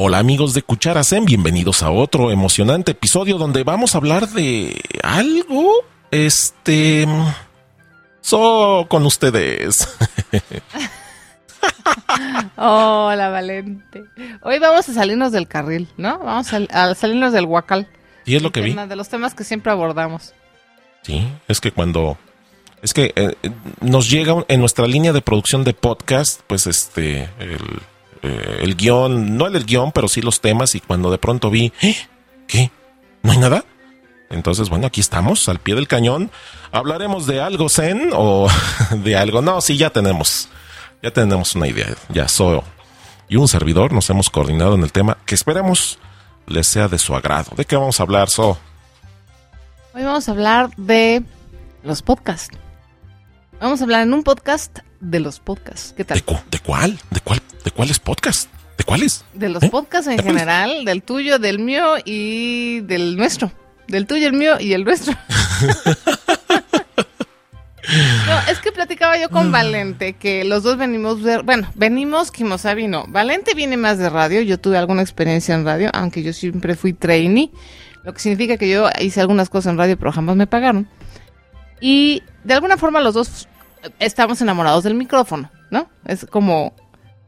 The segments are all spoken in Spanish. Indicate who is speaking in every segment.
Speaker 1: Hola amigos de Cucharasen, bienvenidos a otro emocionante episodio donde vamos a hablar de algo, este, so con ustedes.
Speaker 2: Hola Valente. Hoy vamos a salirnos del carril, ¿no? Vamos a, a salirnos del huacal.
Speaker 1: Y es lo que vi.
Speaker 2: De los temas que siempre abordamos.
Speaker 1: Sí, es que cuando es que eh, nos llega en nuestra línea de producción de podcast, pues este el eh, el guion, no el, guion, pero sí los temas y cuando de pronto vi, ¿eh? ¿qué? ¿No hay nada? Entonces, bueno, aquí estamos, al pie del cañón. ¿Hablaremos de algo zen o de algo? No, sí, ya tenemos, ya tenemos una idea. Ya soy y un servidor nos hemos coordinado en el tema que esperemos les sea de su agrado. ¿De qué vamos a hablar, So?
Speaker 2: Hoy vamos a hablar de los podcasts. Vamos a hablar en un podcast de los podcasts. ¿Qué tal?
Speaker 1: ¿De, cuál? ¿De cuál? ¿De cuáles podcasts? ¿De cuáles?
Speaker 2: De los ¿Eh? podcasts en general, del tuyo, del mío y del nuestro. Del tuyo, el mío y el nuestro. no, es que platicaba yo con. Valente que los dos venimos de, bueno, venimos Kimosabi no. Valente viene más de radio, yo tuve alguna experiencia en radio, aunque yo siempre fui trainee, lo que significa que yo hice algunas cosas en radio pero jamás me pagaron. Y de alguna forma los dos estamos enamorados del micrófono, ¿no? Es como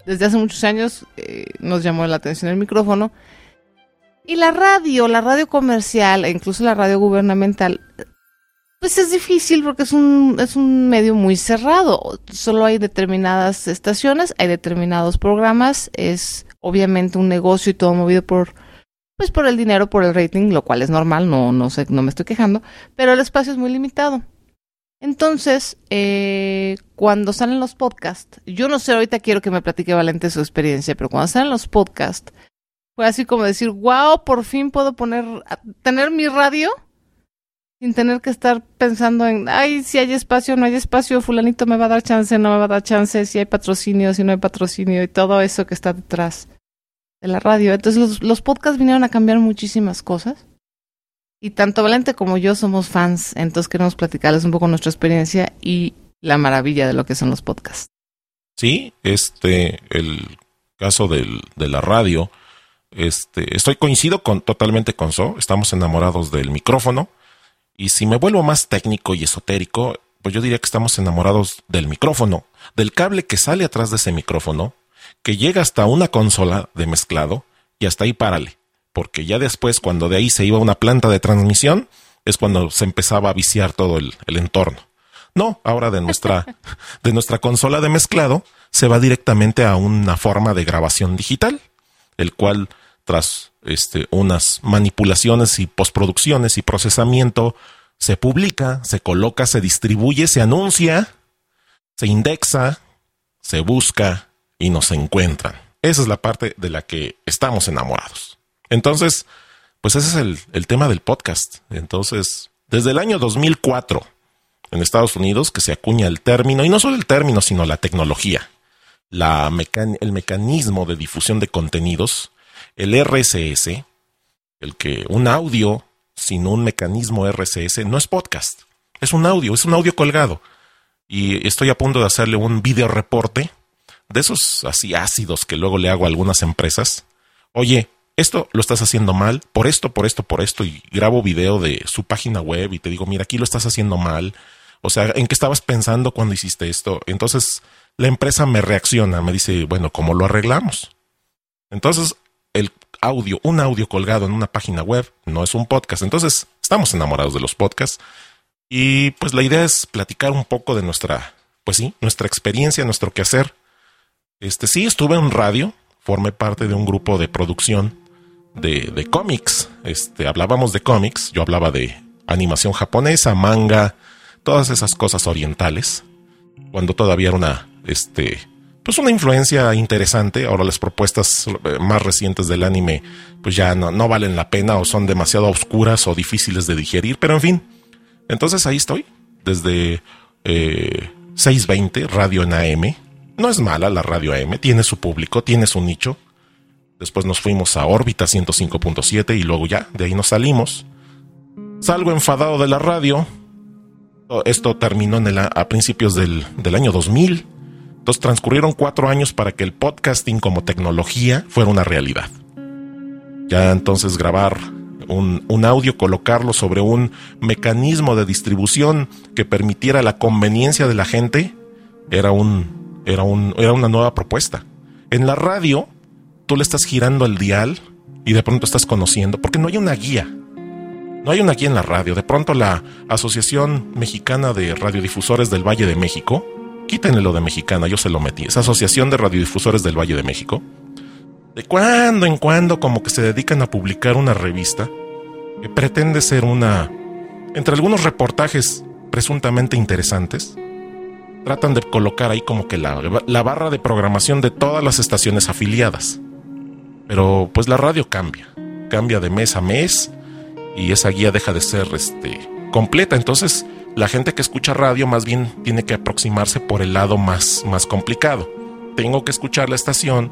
Speaker 2: desde hace muchos años eh, nos llamó la atención el micrófono. Y la radio, la radio comercial e incluso la radio gubernamental, pues es difícil porque es un, es un medio muy cerrado. Solo hay determinadas estaciones, hay determinados programas, es obviamente un negocio y todo movido por, pues por el dinero, por el rating, lo cual es normal, no, no sé, no me estoy quejando, pero el espacio es muy limitado. Entonces, eh, cuando salen los podcasts, yo no sé, ahorita quiero que me platique Valente su experiencia, pero cuando salen los podcasts, fue así como decir, wow, por fin puedo poner, tener mi radio sin tener que estar pensando en, ay, si hay espacio, no hay espacio, fulanito me va a dar chance, no me va a dar chance, si hay patrocinio, si no hay patrocinio y todo eso que está detrás de la radio. Entonces los, los podcasts vinieron a cambiar muchísimas cosas. Y tanto Valente como yo somos fans, entonces queremos platicarles un poco nuestra experiencia y la maravilla de lo que son los podcasts.
Speaker 1: Sí, este, el caso del, de la radio, este, estoy coincido con, totalmente con So, estamos enamorados del micrófono, y si me vuelvo más técnico y esotérico, pues yo diría que estamos enamorados del micrófono, del cable que sale atrás de ese micrófono, que llega hasta una consola de mezclado, y hasta ahí párale porque ya después, cuando de ahí se iba una planta de transmisión, es cuando se empezaba a viciar todo el, entorno. No, ahora de nuestra, de nuestra consola de mezclado se va directamente a una forma de grabación digital, el cual tras este, unas manipulaciones y postproducciones y procesamiento se publica, se coloca, se distribuye, se anuncia, se indexa, se busca y nos encuentran. Esa es la parte de la que estamos enamorados. Entonces, pues ese es el, tema del podcast. Entonces, desde el año 2004 en Estados Unidos que se acuña el término, y no solo el término, sino la tecnología, la el mecanismo de difusión de contenidos, el RSS, el que un audio sin un mecanismo RSS no es podcast, es un audio, es un audio colgado. Y estoy a punto de hacerle un video reporte de esos así ácidos que luego le hago a algunas empresas. Oye, esto lo estás haciendo mal, por esto, por esto, por esto, y grabo video de su página web y te digo, mira, aquí lo estás haciendo mal. O sea, ¿en qué estabas pensando cuando hiciste esto? Entonces, la empresa me reacciona, me dice, bueno, ¿cómo lo arreglamos? Entonces, el audio, un audio colgado en una página web, no es un podcast. Entonces, estamos enamorados de los podcasts. Y pues la idea es platicar un poco de nuestra, pues sí, nuestra experiencia, nuestro quehacer. Este sí, estuve en radio, formé parte de un grupo de producción de, de cómics. Este, hablábamos de cómics, yo hablaba de animación japonesa, manga, todas esas cosas orientales, cuando todavía era una, este, pues una influencia interesante. Ahora las propuestas eh, más recientes del anime, pues ya no, no valen la pena o son demasiado oscuras o difíciles de digerir, pero en fin. Entonces ahí estoy, desde eh, 620, radio en AM. No es mala la radio AM, tiene su público, tiene su nicho. Después nos fuimos a órbita 105.7 y luego ya, de ahí nos salimos. Salgo enfadado de la radio. Esto terminó en a principios del, del año 2000. Entonces transcurrieron cuatro años para que el podcasting como tecnología fuera una realidad. Ya entonces grabar un, un, audio, colocarlo sobre un mecanismo de distribución que permitiera la conveniencia de la gente, era, un, era, un, era una nueva propuesta. En la radio, tú le estás girando el dial y de pronto estás conociendo, porque no hay una guía. No hay una guía en la radio. De pronto la Asociación Mexicana de Radiodifusores del Valle de México, quítenle lo de mexicana, yo se lo metí, esa Asociación de Radiodifusores del Valle de México, de cuando en cuando como que se dedican a publicar una revista que pretende ser una, entre algunos reportajes presuntamente interesantes, tratan de colocar ahí como que la, la barra de programación de todas las estaciones afiliadas. Pero pues la radio cambia, cambia de mes a mes y esa guía deja de ser este, completa. Entonces, la gente que escucha radio más bien tiene que aproximarse por el lado más, más complicado. Tengo que escuchar la estación,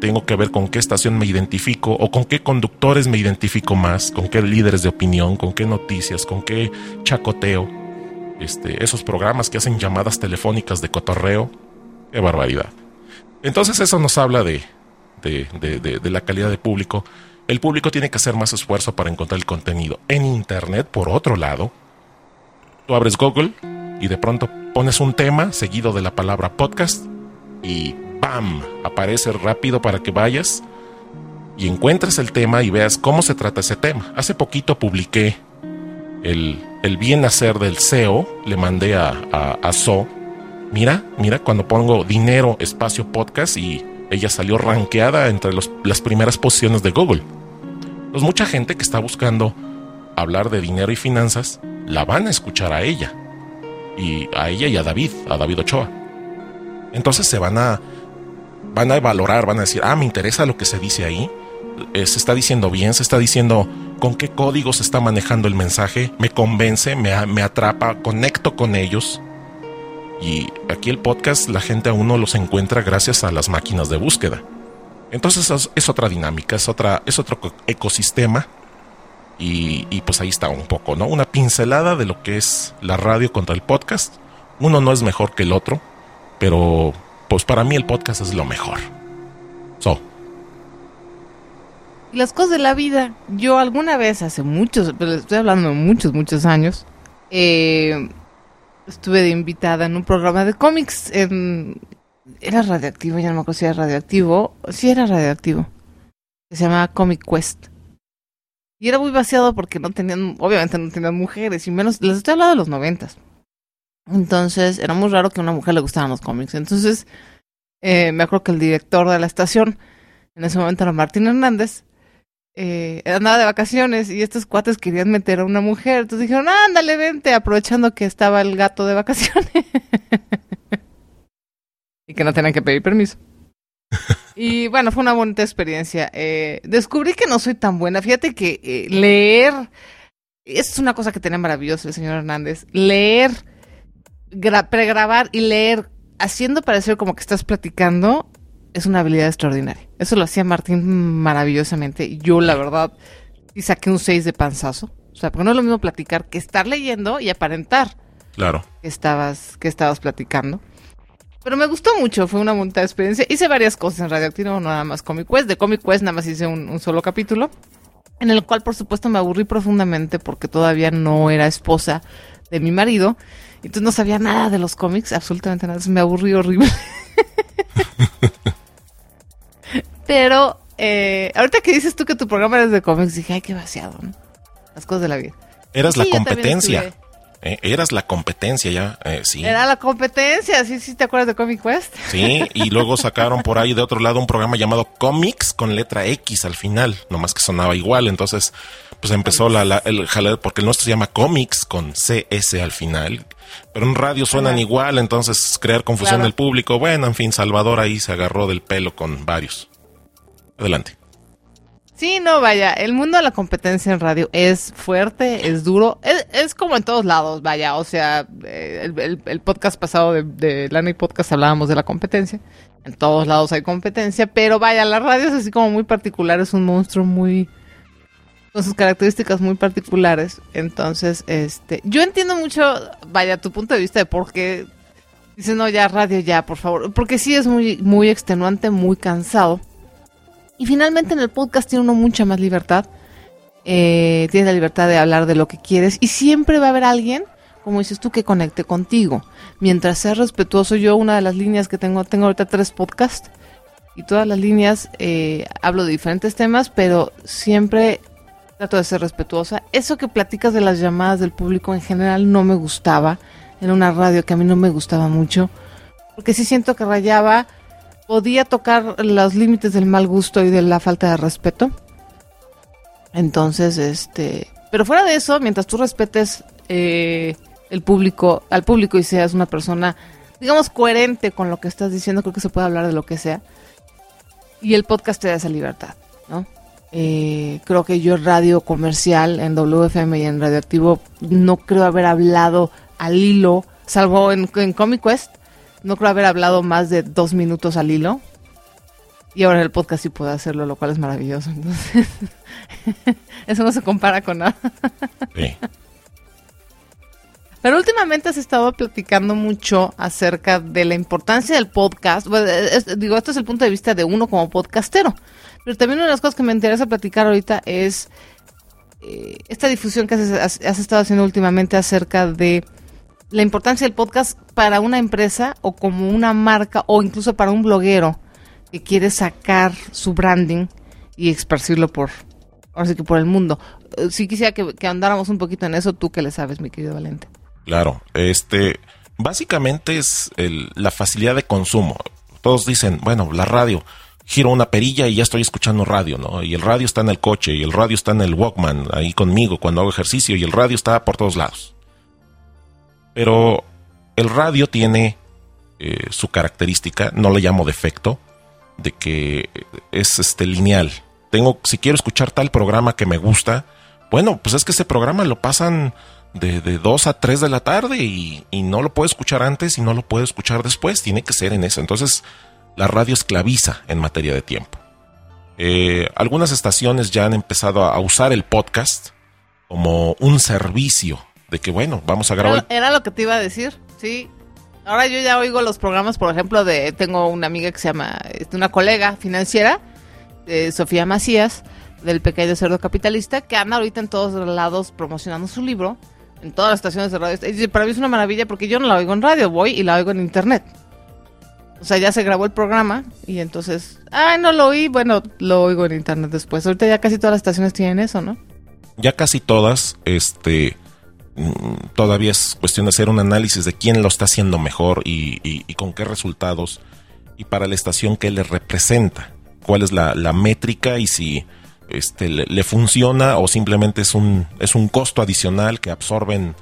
Speaker 1: tengo que ver con qué estación me identifico o con qué conductores me identifico más, con qué líderes de opinión, con qué noticias, con qué chacoteo. Este, esos programas que hacen llamadas telefónicas de cotorreo. Qué barbaridad. Entonces eso nos habla de, de, la calidad de público. El público tiene que hacer más esfuerzo para encontrar el contenido. En Internet, por otro lado, tú abres Google y de pronto pones un tema seguido de la palabra podcast y ¡bam! aparece rápido para que vayas y encuentres el tema y veas cómo se trata ese tema. Hace poquito publiqué el, el bien hacer del SEO, le mandé a, a, a. Mira, mira, cuando pongo dinero, espacio podcast y ella salió rankeada entre las primeras posiciones de Google. Pues mucha gente que está buscando hablar de dinero y finanzas, la van a escuchar a ella. Y a ella y a David, a David Ochoa. Entonces se van a van a valorar, van a decir, ah, me interesa lo que se dice ahí. Eh, se está diciendo bien, se está diciendo con qué código se está manejando el mensaje, me convence, me, me atrapa, conecto con ellos. Y aquí el podcast la gente a uno los encuentra gracias a las máquinas de búsqueda. Entonces es, otra dinámica, es, otra, es otro ecosistema. Y, y, pues ahí está un poco, ¿no? Una pincelada de lo que es la radio contra el podcast. Uno no es mejor que el otro, pero pues para mí el podcast es lo mejor. So.
Speaker 2: Las cosas de la vida. Yo alguna vez, hace muchos, pero estoy hablando de muchos, muchos años, eh, estuve de invitada en un programa de cómics. En, era radioactivo, ya no me acuerdo si era radioactivo. Sí, era radioactivo. Se llamaba Comic Quest. Y era muy vaciado porque no tenían, obviamente no tenían mujeres, y menos, les estoy hablando de los noventas. Entonces, era muy raro que a una mujer le gustaran los cómics. Entonces, eh, me acuerdo que el director de la estación, en ese momento era Martín Hernández, eh, andaba de vacaciones y estos cuates querían meter a una mujer. Entonces dijeron, ándale, vente, aprovechando que estaba el gato de vacaciones. y que no tenían que pedir permiso. y bueno, fue una bonita experiencia. Eh, descubrí que no soy tan buena. Fíjate que eh, leer, es una cosa que tenía maravilloso el señor Hernández, leer pregrabar y leer haciendo parecer como que estás platicando es una habilidad extraordinaria. Eso lo hacía Martín maravillosamente. Yo, la verdad, y saqué un 6 de panzazo. O sea, porque no es lo mismo platicar que estar leyendo y aparentar.
Speaker 1: Claro.
Speaker 2: Que estabas, que estabas platicando. Pero me gustó mucho, fue una montada experiencia. Hice varias cosas en Radioactivo, no nada más Comic Quest. De Comic Quest nada más hice un, un solo capítulo. En el cual, por supuesto, me aburrí profundamente porque todavía no era esposa de mi marido. Entonces no sabía nada de los cómics, absolutamente nada. Me aburrí horrible. Pero eh, ahorita que dices tú que tu programa era de cómics, dije, ay, qué vaciado, ¿no? Las cosas de la vida.
Speaker 1: Eras sí, la competencia. ¿eh? Eras la competencia ya, eh, sí.
Speaker 2: Era la competencia, sí, sí, ¿te acuerdas de Comic Quest?
Speaker 1: Sí, y luego sacaron por ahí de otro lado un programa llamado Comics con letra X al final, nomás que sonaba igual, entonces pues empezó la, la- el jaleo, porque el nuestro se llama Comics con CS al final, pero en radio suenan
Speaker 2: Ajá.
Speaker 1: igual, entonces crear confusión
Speaker 2: Claro.
Speaker 1: del público, bueno, en fin, Salvador ahí se agarró del pelo con varios. Adelante.
Speaker 2: Sí, no, vaya, el mundo de la competencia en radio es fuerte, es duro, es, es como en todos lados, vaya, o sea, eh, el, el- podcast pasado de, de Lana y Podcast hablábamos de la competencia, en todos lados hay competencia, pero vaya, la radio es así como muy particular, es un monstruo muy, con sus características muy particulares, entonces, este, yo entiendo mucho, vaya, tu punto de vista de por qué dices, no, ya radio, ya, por favor, porque sí es muy, muy extenuante, muy cansado. Y finalmente en el podcast tiene uno mucha más libertad. Eh, tienes la libertad de hablar de lo que quieres y siempre va a haber alguien, como dices tú, que conecte contigo. Mientras seas respetuoso, yo una de las líneas que tengo, tengo ahorita tres podcasts y todas las líneas eh, hablo de diferentes temas, pero siempre trato de ser respetuosa. Eso que platicas de las llamadas del público en general no me gustaba. En una radio que a mí no me gustaba mucho. Porque sí siento que rayaba podía tocar los límites del mal gusto y de la falta de respeto. Entonces, este, pero fuera de eso, mientras tú respetes eh, el público, al público y seas una persona, digamos, coherente con lo que estás diciendo, creo que se puede hablar de lo que sea. Y el podcast te da esa libertad, ¿no? Eh, creo que yo en radio comercial, en WFM y en Radioactivo, no creo haber hablado al hilo, salvo en, en Comic Quest, no creo haber hablado más de dos minutos al hilo. Y ahora en el podcast sí puedo hacerlo, lo cual es maravilloso. Entonces, eso no se compara con nada.
Speaker 1: Sí.
Speaker 2: Pero últimamente has estado platicando mucho acerca de la importancia del podcast. Bueno, es- digo, esto es el punto de vista de uno como podcastero. Pero también una de las cosas que me interesa platicar ahorita es eh, esta difusión que has, has- has estado haciendo últimamente acerca de la importancia del podcast para una empresa o como una marca o incluso para un bloguero que quiere sacar su branding y esparcirlo por, ahora que por el mundo. Eh, Sí quisiera que, que andáramos un poquito en eso, tú que le sabes, mi querido Valente.
Speaker 1: Claro, este, básicamente es el- la facilidad de consumo. Todos dicen, bueno, la radio, giro una perilla y ya estoy escuchando radio, ¿no? Y el radio está en el coche, y el radio está en el Walkman, ahí conmigo cuando hago ejercicio, y el radio está por todos lados. Pero el radio tiene eh, su característica, no le llamo defecto, de que es este lineal. Tengo, si quiero escuchar tal programa que me gusta, bueno, pues es que ese programa lo pasan de, de 2 a 3 de la tarde y, y no lo puedo escuchar antes y no lo puedo escuchar después, tiene que ser en eso. Entonces, la radio esclaviza en materia de tiempo. Eh, algunas estaciones ya han empezado a, a usar el podcast como un servicio de que, bueno, vamos a grabar.
Speaker 2: Era, era lo que te iba a decir, sí. Ahora yo ya oigo los programas, por ejemplo, de tengo una amiga que se llama, este, una colega financiera, eh, Sofía Macías, del Pequeño Cerdo Capitalista, que anda ahorita en todos lados promocionando su libro, en todas las estaciones de radio. Y para mí es una maravilla porque yo no la oigo en radio, voy y la oigo en internet. O sea, ya se grabó el programa y entonces, ay, no lo oí, bueno, lo oigo en internet después. Ahorita ya casi todas las estaciones tienen eso, ¿no?
Speaker 1: ya casi todas, este, todavía es cuestión de hacer un análisis de quién lo está haciendo mejor y, con qué resultados y para la estación que le representa, cuál es la, métrica y si este, le, funciona o simplemente es un, es un costo adicional que absorben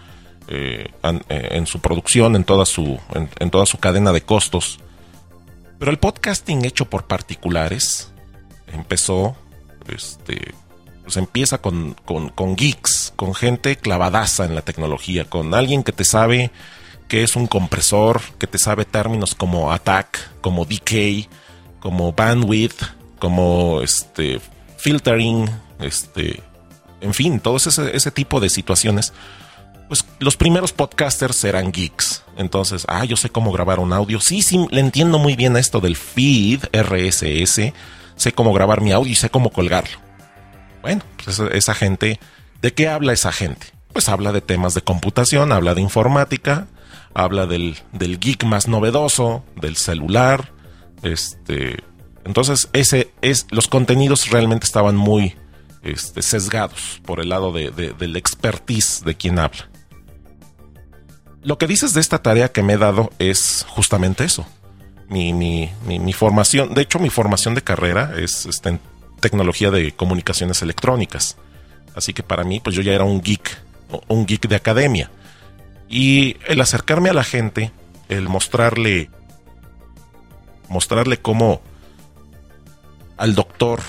Speaker 1: eh, eh, en su producción, en toda su, en toda su cadena de costos. Pero el podcasting hecho por particulares empezó, este, pues empieza con, con, con geeks, con gente clavadaza en la tecnología, con alguien que te sabe qué es un compresor, que te sabe términos como attack, como decay, como bandwidth, como este filtering, este, en fin, todo ese, ese tipo de situaciones. Pues los primeros podcasters eran geeks. Entonces, ah, yo sé cómo grabar un audio. Sí, sí, le entiendo muy bien a esto del feed RSS. Sé cómo grabar mi audio y sé cómo colgarlo. Bueno, pues esa, gente, ¿de qué habla esa gente? Pues habla de temas de computación, habla de informática, habla del, del geek más novedoso, del celular. Este, entonces, ese es, los contenidos realmente estaban muy este, sesgados por el lado de, de- del expertise de quien habla. lo que dices de esta tarea que me he dado es justamente eso. Mi, mi, mi, formación, de hecho mi formación de carrera es este, tecnología de comunicaciones electrónicas. Así que para mí, pues yo ya era un geek, un geek de academia. Y el acercarme a la gente, el mostrarle, mostrarle cómo al doctor,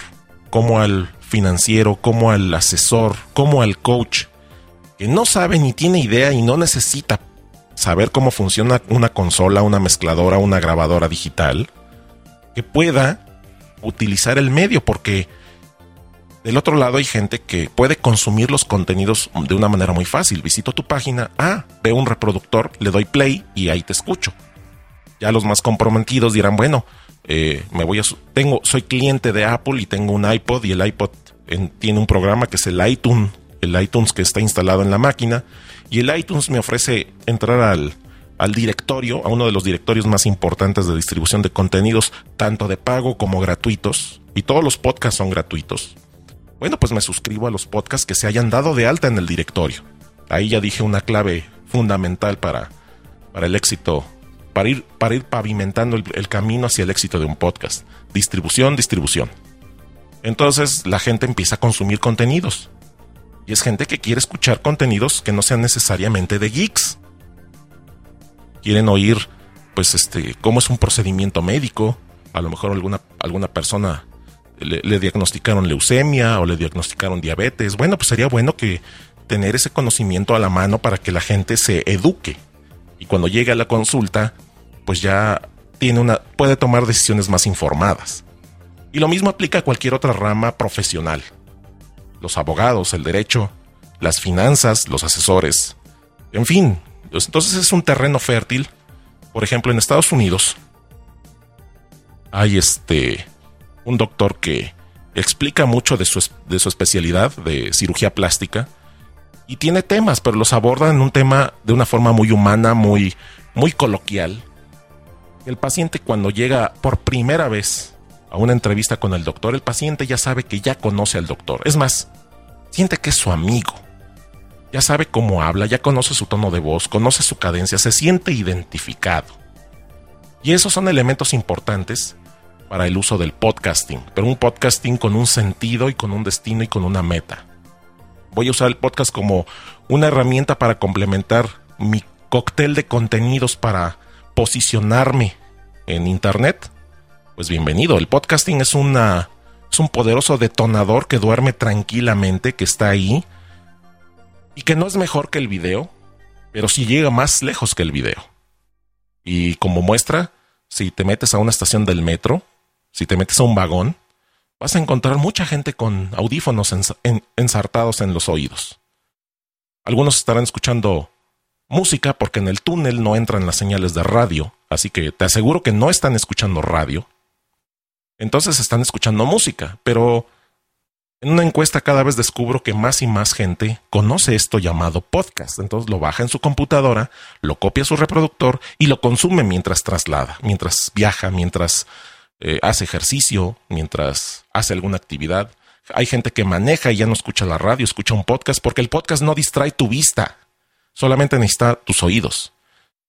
Speaker 1: como al financiero, como al asesor, como al coach, que no sabe ni tiene idea y no necesita saber cómo funciona una consola, una mezcladora, una grabadora digital, que pueda utilizar el medio, porque del otro lado hay gente que puede consumir los contenidos de una manera muy fácil. Visito tu página, ah, veo un reproductor, le doy play y ahí te escucho. Ya los más comprometidos dirán, bueno, eh, me voy a tengo soy cliente de Apple y tengo un iPod y el iPod tiene un programa que es el iTunes, el iTunes que está instalado en la máquina y el iTunes me ofrece entrar al, al directorio, a uno de los directorios más importantes de distribución de contenidos, tanto de pago como gratuitos, y todos los podcasts son gratuitos. Bueno, pues me suscribo a los podcasts que se hayan dado de alta en el directorio. Ahí ya dije una clave fundamental para, para el éxito, para ir, para ir pavimentando el camino hacia el éxito de un podcast. Distribución, distribución. Entonces la gente empieza a consumir contenidos. Y es gente que quiere escuchar contenidos que no sean necesariamente de geeks. Quieren oír, pues, este, cómo es un procedimiento médico. A lo mejor alguna, alguna persona le, diagnosticaron leucemia o le diagnosticaron diabetes. Bueno, pues sería bueno que tener ese conocimiento a la mano para que la gente se eduque. Y cuando llegue a la consulta, pues ya tiene una, puede tomar decisiones más informadas. Y lo mismo aplica a cualquier otra rama profesional los abogados, el derecho, las finanzas, los asesores. En fin, entonces es un terreno fértil. Por ejemplo, en Estados Unidos hay este un doctor que explica mucho de su, de su especialidad de cirugía plástica y tiene temas, pero los aborda en un tema de una forma muy humana, muy, muy coloquial. El paciente cuando llega por primera vez a una entrevista con el doctor, el paciente ya sabe que ya conoce al doctor. Es más, siente que es su amigo. Ya sabe cómo habla, ya conoce su tono de voz, conoce su cadencia, se siente identificado. Y esos son elementos importantes para el uso del podcasting, pero un podcasting con un sentido y con un destino y con una meta. Voy a usar el podcast como una herramienta para complementar mi cóctel de contenidos para posicionarme en Internet pues bienvenido. El podcasting es una es un poderoso detonador que duerme tranquilamente, que está ahí y que no es mejor que el video, pero sí llega más lejos que el video. Y como muestra, si te metes a una estación del metro, si te metes a un vagón, vas a encontrar mucha gente con audífonos ensartados en los oídos. Algunos estarán escuchando música porque en el túnel no entran las señales de radio, así que te aseguro que no están escuchando radio. Entonces están escuchando música, pero en una encuesta cada vez descubro que más y más gente conoce esto llamado podcast. Entonces lo baja en su computadora, lo copia a su reproductor y lo consume mientras traslada, mientras viaja, mientras eh, hace ejercicio, mientras hace alguna actividad. Hay gente que maneja y ya no escucha la radio, escucha un podcast porque el podcast no distrae tu vista, solamente necesita tus oídos.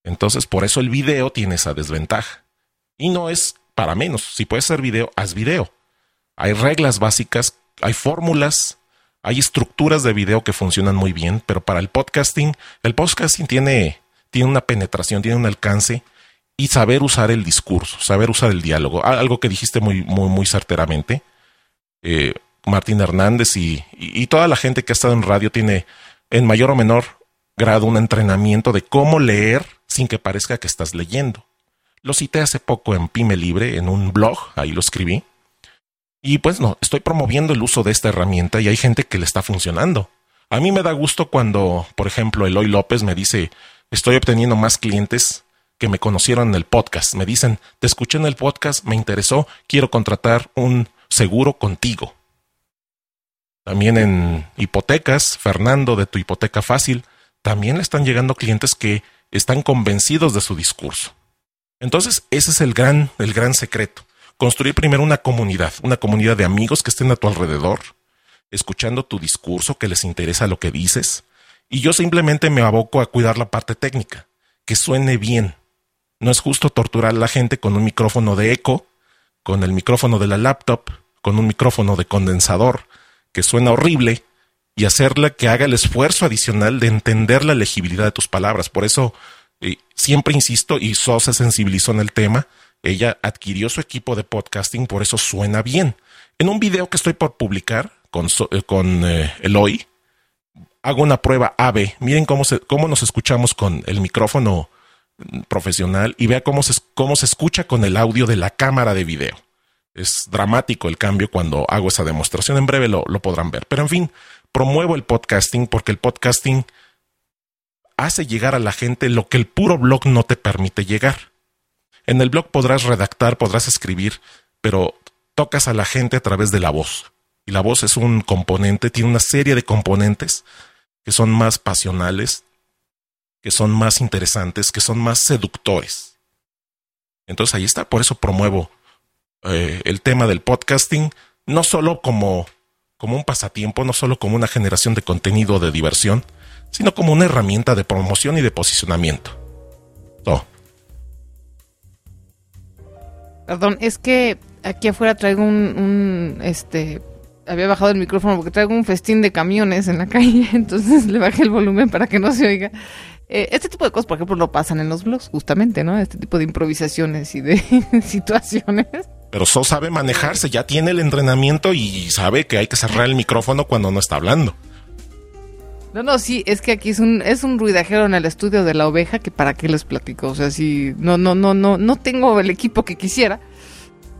Speaker 1: Entonces por eso el video tiene esa desventaja. Y no es para menos. Si puedes hacer video, haz video. Hay reglas básicas, hay fórmulas, hay estructuras de video que funcionan muy bien, pero para el podcasting, el podcasting tiene, tiene una penetración, tiene un alcance y saber usar el discurso, saber usar el diálogo. Algo que dijiste muy, muy, muy certeramente. Eh, Martín Hernández y, y toda la gente que ha estado en radio tiene en mayor o menor grado un entrenamiento de cómo leer sin que parezca que estás leyendo. Lo cité hace poco en Pyme Libre, en un blog, ahí lo escribí. Y pues no, estoy promoviendo el uso de esta herramienta y hay gente que le está funcionando. A mí me da gusto cuando, por ejemplo, Eloy López me dice, estoy obteniendo más clientes que me conocieron en el podcast. Me dicen, te escuché en el podcast, me interesó, quiero contratar un seguro contigo. También en hipotecas, Fernando de tu hipoteca fácil, también le están llegando clientes que están convencidos de su discurso. Entonces, ese es el gran, el gran secreto. Construir primero una comunidad, una comunidad de amigos que estén a tu alrededor, escuchando tu discurso, que les interesa lo que dices, y yo simplemente me aboco a cuidar la parte técnica. que suene bien. No es justo torturar a la gente con un micrófono de eco, con el micrófono de la laptop, con un micrófono de condensador, que suena horrible, y hacerle que haga el esfuerzo adicional de entender la legibilidad de tus palabras. Por eso eh, siempre insisto, y So se sensibilizó en el tema, ella adquirió su equipo de podcasting, por eso suena bien. En un video que estoy por publicar con, eh, con eh, Eloy, hago una prueba AB. Miren cómo, cómo nos escuchamos con el micrófono profesional y vea cómo se, cómo se escucha con el audio de la cámara de video. Es dramático el cambio cuando hago esa demostración. En breve lo, lo podrán ver. Pero en fin, promuevo el podcasting porque el podcasting hace llegar a la gente lo que el puro blog no te permite llegar. En el blog podrás redactar, podrás escribir, pero tocas a la gente a través de la voz. Y la voz es un componente, tiene una serie de componentes que son más pasionales, que son más interesantes, que son más seductores. Entonces ahí está, por eso promuevo eh, el tema del podcasting, no solo como, como un pasatiempo, no solo como una generación de contenido de diversión, sino como una herramienta de promoción y de posicionamiento.
Speaker 2: Perdón, es que aquí afuera traigo un, este, había bajado el micrófono porque traigo un festín de camiones en la calle, entonces le bajé el volumen para que no se oiga. Eh, este tipo de cosas, por ejemplo, no pasan en los blogs, justamente, ¿no? Este tipo de improvisaciones y de situaciones.
Speaker 1: Pero So sabe manejarse, ya tiene el entrenamiento y sabe que hay que cerrar el micrófono cuando no está hablando.
Speaker 2: No, no, sí, es que aquí es un, es un ruidajero en el estudio de la oveja que para qué les platico. O sea, sí, no, no, no, no, no tengo el equipo que quisiera.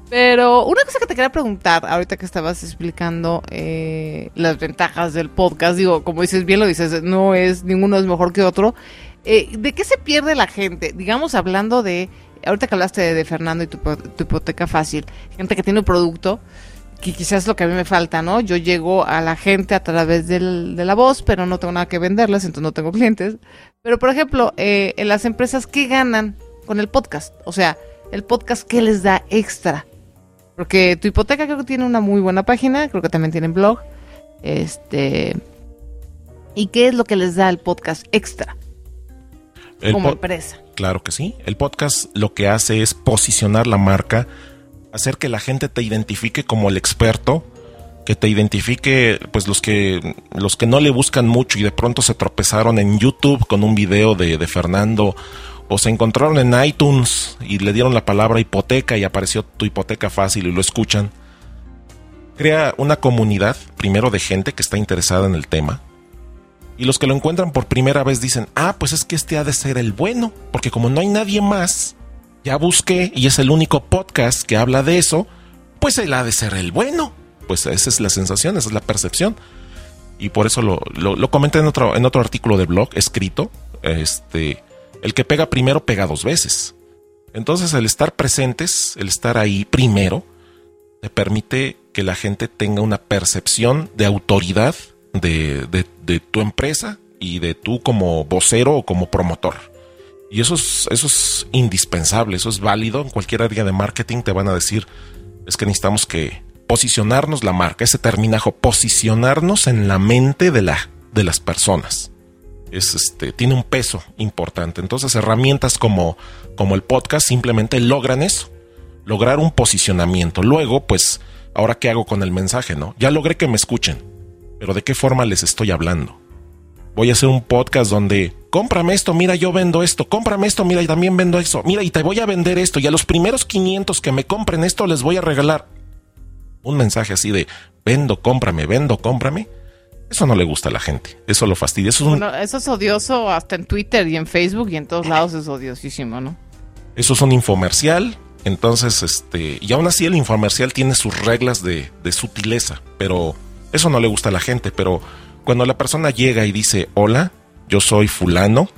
Speaker 2: Pero una cosa que te quería preguntar, ahorita que estabas explicando eh, las ventajas del podcast, digo, como dices bien lo dices, no es, ninguno es mejor que otro. Eh, ¿De qué se pierde la gente? Digamos, hablando de, ahorita que hablaste de, Fernando y tu, tu hipoteca fácil, gente que tiene un producto, que quizás es lo que a mí me falta, ¿no? Yo llego a la gente a través del, de la voz, pero no tengo nada que venderles, entonces no tengo clientes. Pero, por ejemplo, eh, en las empresas, ¿qué ganan con el podcast? O sea, el podcast, ¿qué les da extra? Porque tu hipoteca creo que tiene una muy buena página, creo que también tienen blog. Este. ¿Y qué es lo que les da el podcast extra? como empresa.
Speaker 1: Claro que sí. El podcast lo que hace es posicionar la marca hacer que la gente te identifique como el experto, que te identifique, pues los que, los que no le buscan mucho y de pronto se tropezaron en YouTube con un video de, de Fernando, o se encontraron en iTunes y le dieron la palabra hipoteca y apareció tu hipoteca fácil y lo escuchan. Crea una comunidad, primero de gente que está interesada en el tema. Y los que lo encuentran por primera vez dicen, ah, pues es que este ha de ser el bueno, porque como no hay nadie más, ya busqué y es el único podcast que habla de eso, pues él ha de ser el bueno. Pues esa es la sensación, esa es la percepción. Y por eso lo, comenté en otro, en otro artículo de blog escrito. Este, el que pega primero pega dos veces. Entonces el estar presentes, el estar ahí primero, te permite que la gente tenga una percepción de autoridad de tu empresa y de tú como vocero o como promotor. Y eso es, eso es indispensable, eso es válido. En cualquier área de marketing te van a decir, es que necesitamos que posicionarnos la marca, ese terminajo, posicionarnos en la mente de, la, de las personas. Es este, tiene un peso importante. Entonces, herramientas como, como el podcast simplemente logran eso, lograr un posicionamiento. Luego, pues, ahora qué hago con el mensaje, ¿no? Ya logré que me escuchen, pero ¿de qué forma les estoy hablando? voy a hacer un podcast donde cómprame esto, mira, yo vendo esto, cómprame esto, mira, y también vendo eso, mira, y te voy a vender esto, y a los primeros 500 que me compren esto les voy a regalar un mensaje así de vendo, cómprame, vendo, cómprame. Eso no le gusta a la gente, eso lo fastidia. Eso
Speaker 2: es, eso es odioso hasta en Twitter y en Facebook y en todos lados es odiosísimo, ¿no?
Speaker 1: Eso es un infomercial, entonces, este, y aún así el infomercial tiene sus reglas de, de sutileza, pero eso no le gusta a la gente, pero cuando la persona llega y dice, hola, yo soy fulano,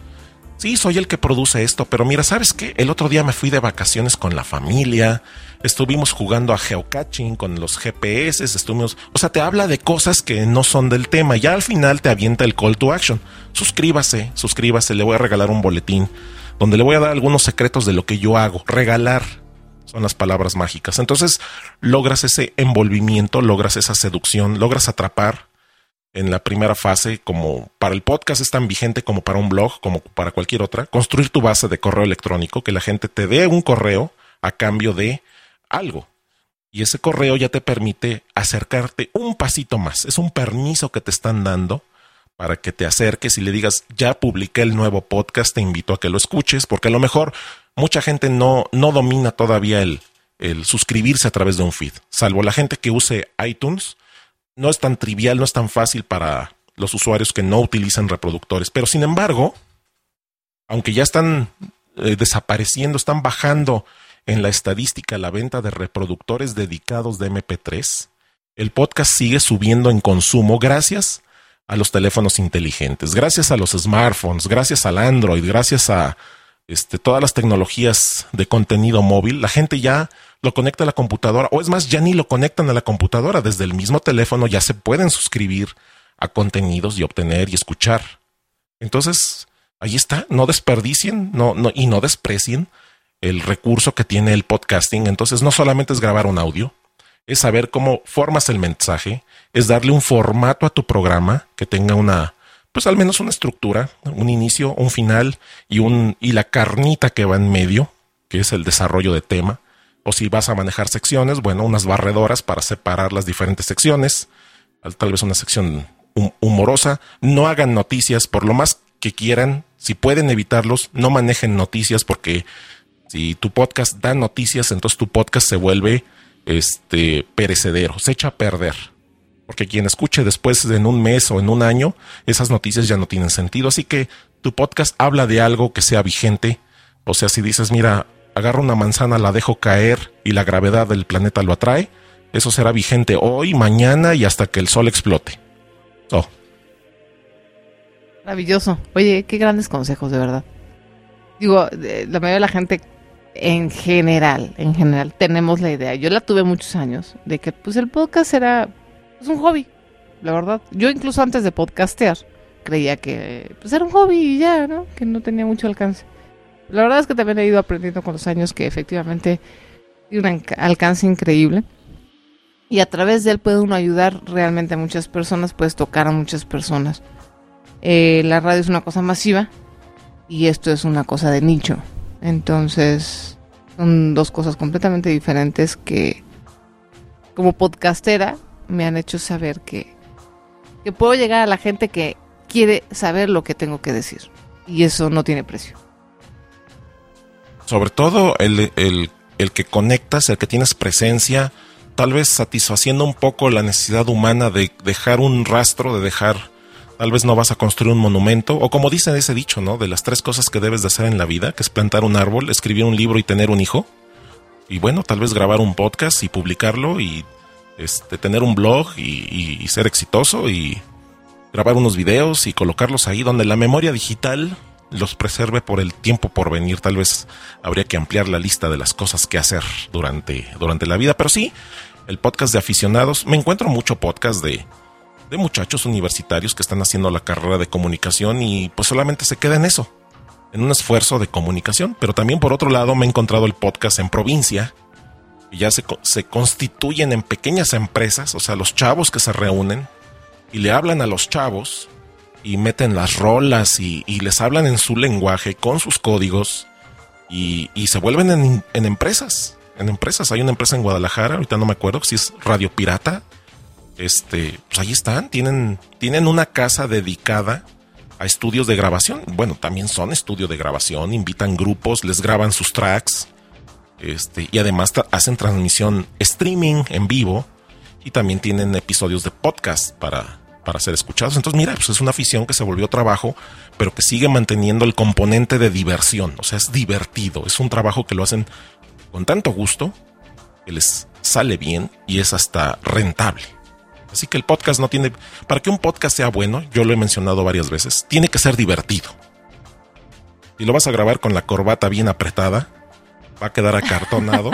Speaker 1: sí, soy el que produce esto, pero mira, ¿sabes qué? El otro día me fui de vacaciones con la familia, estuvimos jugando a geocaching con los GPS, estuvimos, o sea, te habla de cosas que no son del tema, ya al final te avienta el call to action. Suscríbase, suscríbase, le voy a regalar un boletín donde le voy a dar algunos secretos de lo que yo hago. Regalar son las palabras mágicas. Entonces, logras ese envolvimiento, logras esa seducción, logras atrapar en la primera fase, como para el podcast es tan vigente como para un blog, como para cualquier otra, construir tu base de correo electrónico, que la gente te dé un correo a cambio de algo. Y ese correo ya te permite acercarte un pasito más. Es un permiso que te están dando para que te acerques y le digas, ya publiqué el nuevo podcast, te invito a que lo escuches, porque a lo mejor mucha gente no, no domina todavía el, el suscribirse a través de un feed, salvo la gente que use iTunes. No es tan trivial, no es tan fácil para los usuarios que no utilizan reproductores, pero sin embargo, aunque ya están eh, desapareciendo, están bajando en la estadística la venta de reproductores dedicados de MP3, el podcast sigue subiendo en consumo gracias a los teléfonos inteligentes, gracias a los smartphones, gracias al Android, gracias a este, todas las tecnologías de contenido móvil. La gente ya lo conecta a la computadora, o es más, ya ni lo conectan a la computadora. Desde el mismo teléfono ya se pueden suscribir a contenidos y obtener y escuchar. Entonces, ahí está, no desperdicien no, no, y no desprecien el recurso que tiene el podcasting. Entonces no solamente es grabar un audio, es saber cómo formas el mensaje, es darle un formato a tu programa que tenga una, pues al menos una estructura, un inicio, un final y un y la carnita que va en medio, que es el desarrollo de tema. O si vas a manejar secciones, bueno, unas barredoras para separar las diferentes secciones, tal vez una sección humorosa. No hagan noticias, por lo más que quieran, si pueden evitarlos, no manejen noticias porque si tu podcast da noticias, entonces tu podcast se vuelve este perecedero, se echa a perder. Porque quien escuche después en un mes o en un año, esas noticias ya no tienen sentido. Así que tu podcast habla de algo que sea vigente. O sea, si dices, mira, agarro una manzana, la dejo caer y la gravedad del planeta lo atrae, eso será vigente hoy, mañana y hasta que el sol explote.
Speaker 2: Maravilloso. Oye, qué grandes consejos, de verdad. Digo, la mayoría de la gente en general, en general, tenemos la idea, yo la tuve muchos años, de que pues el podcast era pues, un hobby, la verdad. Yo incluso antes de podcastear creía que pues era un hobby y ya, ¿no? Que no tenía mucho alcance. La verdad es que también he ido aprendiendo con los años que efectivamente tiene un alcance increíble. Y a través de él puede uno ayudar realmente a muchas personas, puedes tocar a muchas personas. Eh, la radio es una cosa masiva y esto es una cosa de nicho. Entonces, son dos cosas completamente diferentes que como podcastera me han hecho saber que, que puedo llegar a la gente que quiere saber lo que tengo que decir. Y eso no tiene precio.
Speaker 1: Sobre todo el, el, el que conectas, el que tienes presencia, tal vez satisfaciendo un poco la necesidad humana de dejar un rastro, de dejar Tal vez no vas a construir un monumento, o como dice ese dicho, ¿no? De las tres cosas que debes de hacer en la vida, que es plantar un árbol, escribir un libro y tener un hijo. Y bueno, tal vez grabar un podcast y publicarlo y este, tener un blog y, ser exitoso y grabar unos videos y colocarlos ahí donde la memoria digital los preserve por el tiempo por venir. Tal vez habría que ampliar la lista de las cosas que hacer durante, durante la vida. Pero sí, el podcast de aficionados. Me encuentro mucho podcast de, de muchachos universitarios que están haciendo la carrera de comunicación y pues solamente se queda en eso, en un esfuerzo de comunicación. Pero también por otro lado me he encontrado el podcast en provincia, ya se, se constituyen en pequeñas empresas, o sea, los chavos que se reúnen y le hablan a los chavos y meten las rolas y, les hablan en su lenguaje, con sus códigos y, se vuelven en, empresas. En empresas, hay una empresa en Guadalajara, ahorita no me acuerdo si es Radio Pirata, este, pues ahí están, tienen, tienen una casa dedicada a estudios de grabación. Bueno, también son estudios de grabación, invitan grupos, les graban sus tracks, este, y además hacen transmisión streaming en vivo y también tienen episodios de podcast para, para ser escuchados. Entonces, mira, pues es una afición que se volvió trabajo, pero que sigue manteniendo el componente de diversión. O sea, es divertido, es un trabajo que lo hacen con tanto gusto, que les sale bien y es hasta rentable. Así que el podcast no tiene, para que un podcast sea bueno, yo lo he mencionado varias veces, tiene que ser divertido. Si lo vas a grabar con la corbata bien apretada, va a quedar acartonado.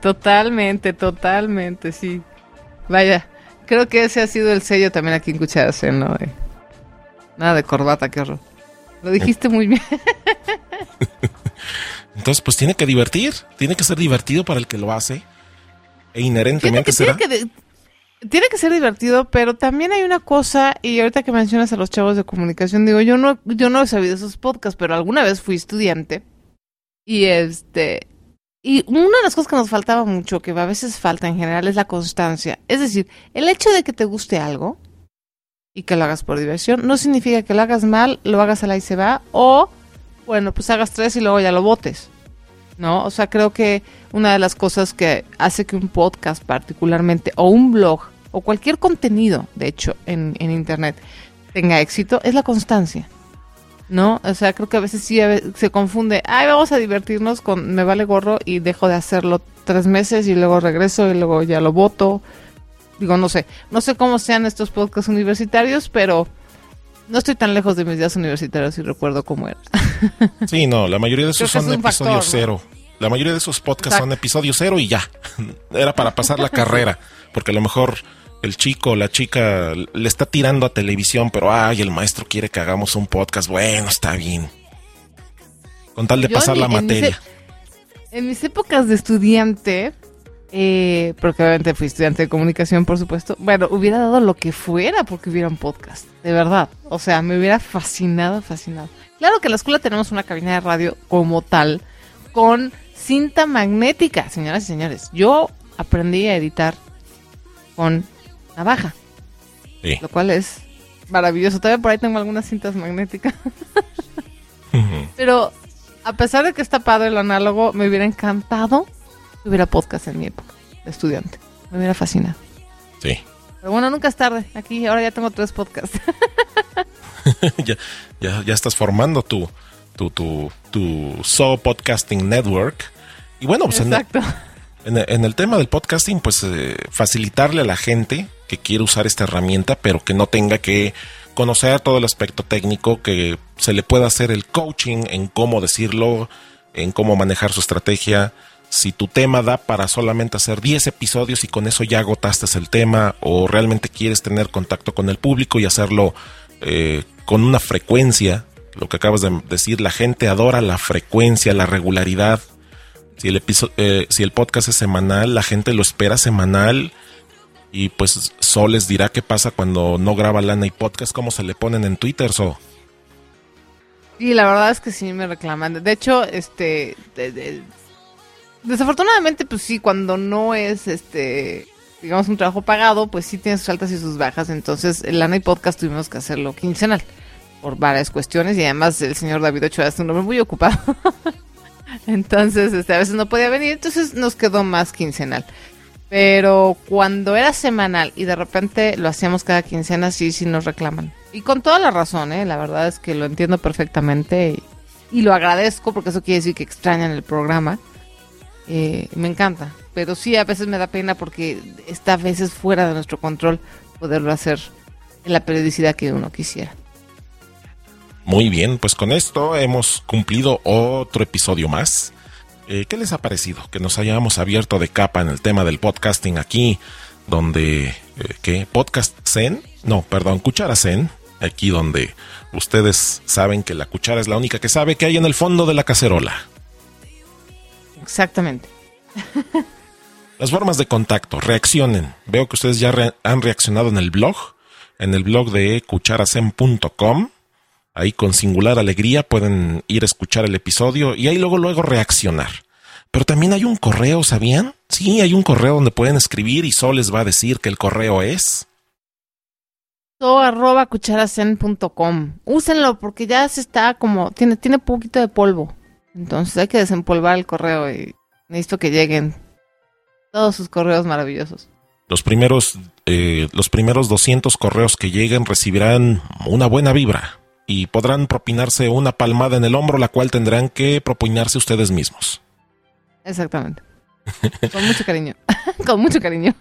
Speaker 2: totalmente, totalmente, sí. Vaya, creo que ese ha sido el sello también aquí en Cucharas, ¿no? Nada de corbata, qué horror. Lo dijiste muy bien.
Speaker 1: Entonces, pues tiene que divertir, tiene que ser divertido para el que lo hace e inherentemente será.
Speaker 2: tiene que ser divertido, pero también hay una cosa, y ahorita que mencionas a los chavos de comunicación, digo, yo no, yo no he sabido esos podcasts, pero alguna vez fui estudiante y este, y una de las cosas que nos faltaba mucho, que a veces falta en general, es la constancia. Es decir, el hecho de que te guste algo y que lo hagas por diversión, no significa que lo hagas mal, lo hagas a la y se va, o, bueno, pues hagas tres y luego ya lo botes. ¿No? O sea, creo que una de las cosas que hace que un podcast particularmente, o un blog, o cualquier contenido, de hecho, en, en Internet, tenga éxito, es la constancia. ¿No? O sea, creo que a veces sí se confunde, ay, vamos a divertirnos con me vale gorro y dejo de hacerlo tres meses y luego regreso y luego ya lo voto. Digo, no sé, no sé cómo sean estos podcasts universitarios, pero no estoy tan lejos de mis días universitarios y recuerdo cómo era.
Speaker 1: Sí, no, la mayoría de esos son episodios cero. La mayoría de esos podcasts son episodios cero y ya. Era para pasar la carrera, porque a lo mejor el chico o la chica le está tirando a televisión, pero ay, el maestro quiere que hagamos un podcast. Bueno, está bien. Con tal de pasar la materia.
Speaker 2: En mis épocas de estudiante, eh, porque obviamente fui estudiante de comunicación, por supuesto, bueno, hubiera dado lo que fuera porque hubiera un podcast, de verdad. O sea, me hubiera fascinado, fascinado. Claro que en la escuela tenemos una cabina de radio como tal, con cinta magnética, señoras y señores. Yo aprendí a editar con navaja. Sí. Lo cual es maravilloso. Todavía por ahí tengo algunas cintas magnéticas. Pero a pesar de que está padre el análogo, me hubiera encantado que hubiera podcast en mi época de estudiante. Me hubiera fascinado.
Speaker 1: Sí.
Speaker 2: Pero bueno, nunca es tarde. Aquí ahora ya tengo tres podcasts.
Speaker 1: ya, ya, ya estás formando tu, tu, tu, tu So Podcasting Network. Y bueno, pues
Speaker 2: Exacto.
Speaker 1: En, el tema del podcasting, pues eh, facilitarle a la gente que quiere usar esta herramienta, pero que no tenga que conocer todo el aspecto técnico, que se le pueda hacer el coaching en cómo decirlo, en cómo manejar su estrategia. Si tu tema da para solamente hacer 10 episodios y con eso ya agotaste el tema, o realmente quieres tener contacto con el público y hacerlo eh, con una frecuencia, lo que acabas de decir, la gente adora la frecuencia, la regularidad si el, episodio, eh, si el podcast es semanal, la gente lo espera semanal. Y pues Sol les dirá qué pasa cuando no graba Lana y podcast, cómo se le ponen en Twitter, So.
Speaker 2: Y la verdad es que sí me reclaman. De hecho, este. desafortunadamente, pues sí, cuando no es este. Digamos un trabajo pagado, pues sí tiene sus altas y sus bajas. Entonces, el Lana y podcast tuvimos que hacerlo quincenal. Por varias cuestiones. Y además, el señor David Ochoa es un hombre muy ocupado. Entonces, este, a veces no podía venir, entonces nos quedó más quincenal. Pero cuando era semanal y de repente lo hacíamos cada quincena, sí, sí nos reclaman. Y con toda la razón, ¿eh? La verdad es que lo entiendo perfectamente y, lo agradezco porque eso quiere decir que extrañan el programa. Eh, me encanta. Pero sí, a veces me da pena porque está a veces fuera de nuestro control poderlo hacer en la periodicidad que uno quisiera.
Speaker 1: Muy bien, pues con esto hemos cumplido otro episodio más. Eh, ¿Qué les ha parecido? Que nos hayamos abierto de capa en el tema del podcasting aquí, donde, eh, ¿qué? ¿Podcast Zen? No, perdón, Cuchara Zen. Aquí donde ustedes saben que la cuchara es la única que sabe que hay en el fondo de la cacerola.
Speaker 2: Exactamente.
Speaker 1: Las formas de contacto, reaccionen. Veo que ustedes ya han reaccionado en el blog, en el blog de cucharasen.com Ahí con singular alegría pueden ir a escuchar el episodio y ahí luego luego reaccionar. Pero también hay un correo, ¿sabían? Sí, hay un correo donde pueden escribir y solo les va a decir que el correo es
Speaker 2: so arroba cucharacen.com. Úsenlo porque ya se está como, tiene, tiene poquito de polvo. Entonces hay que desempolvar el correo y necesito que lleguen todos sus correos maravillosos.
Speaker 1: Los primeros, eh, los primeros 200 correos que lleguen recibirán una buena vibra y podrán propinarse una palmada en el hombro, la cual tendrán que propinarse ustedes mismos.
Speaker 2: Exactamente. Con mucho cariño. Con mucho cariño.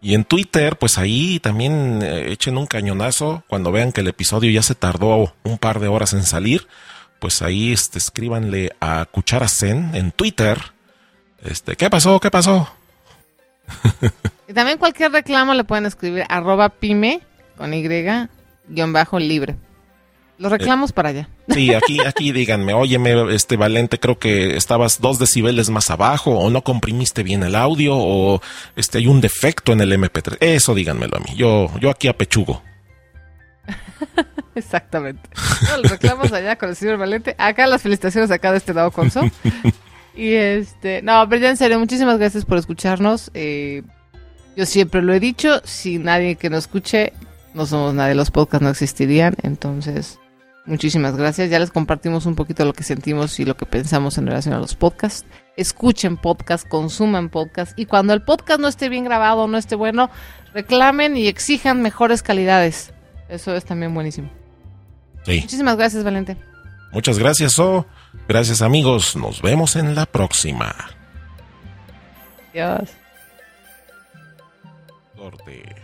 Speaker 1: Y en Twitter, pues ahí también eh, echen un cañonazo cuando vean que el episodio ya se tardó un par de horas en salir. Pues ahí este, escríbanle a Cucharacen en Twitter. Este, ¿qué pasó? ¿Qué pasó?
Speaker 2: y también cualquier reclamo le pueden escribir arroba pyme con Y guion bajo libre. Los reclamos para allá.
Speaker 1: Sí, aquí, aquí díganme, óyeme, este Valente, creo que estabas dos decibeles más abajo, o no comprimiste bien el audio, o este hay un defecto en el MP3. Eso díganmelo a mí. Yo, yo aquí apechugo.
Speaker 2: Exactamente. No, los reclamos allá con el señor Valente. Acá las felicitaciones acá de este lado Conso. Y este, no, pero ya en serio, muchísimas gracias por escucharnos. Eh, yo siempre lo he dicho, si nadie que nos escuche, no somos nadie, los podcasts no existirían. Entonces, muchísimas gracias. Ya les compartimos un poquito lo que sentimos y lo que pensamos en relación a los podcasts. Escuchen podcast, consuman podcast. Y cuando el podcast no esté bien grabado, no esté bueno, reclamen y exijan mejores calidades. Eso es también buenísimo.
Speaker 1: Sí.
Speaker 2: Muchísimas gracias, Valente.
Speaker 1: Muchas gracias, O. Gracias, amigos. Nos vemos en la próxima.
Speaker 2: Adiós.
Speaker 1: Corte.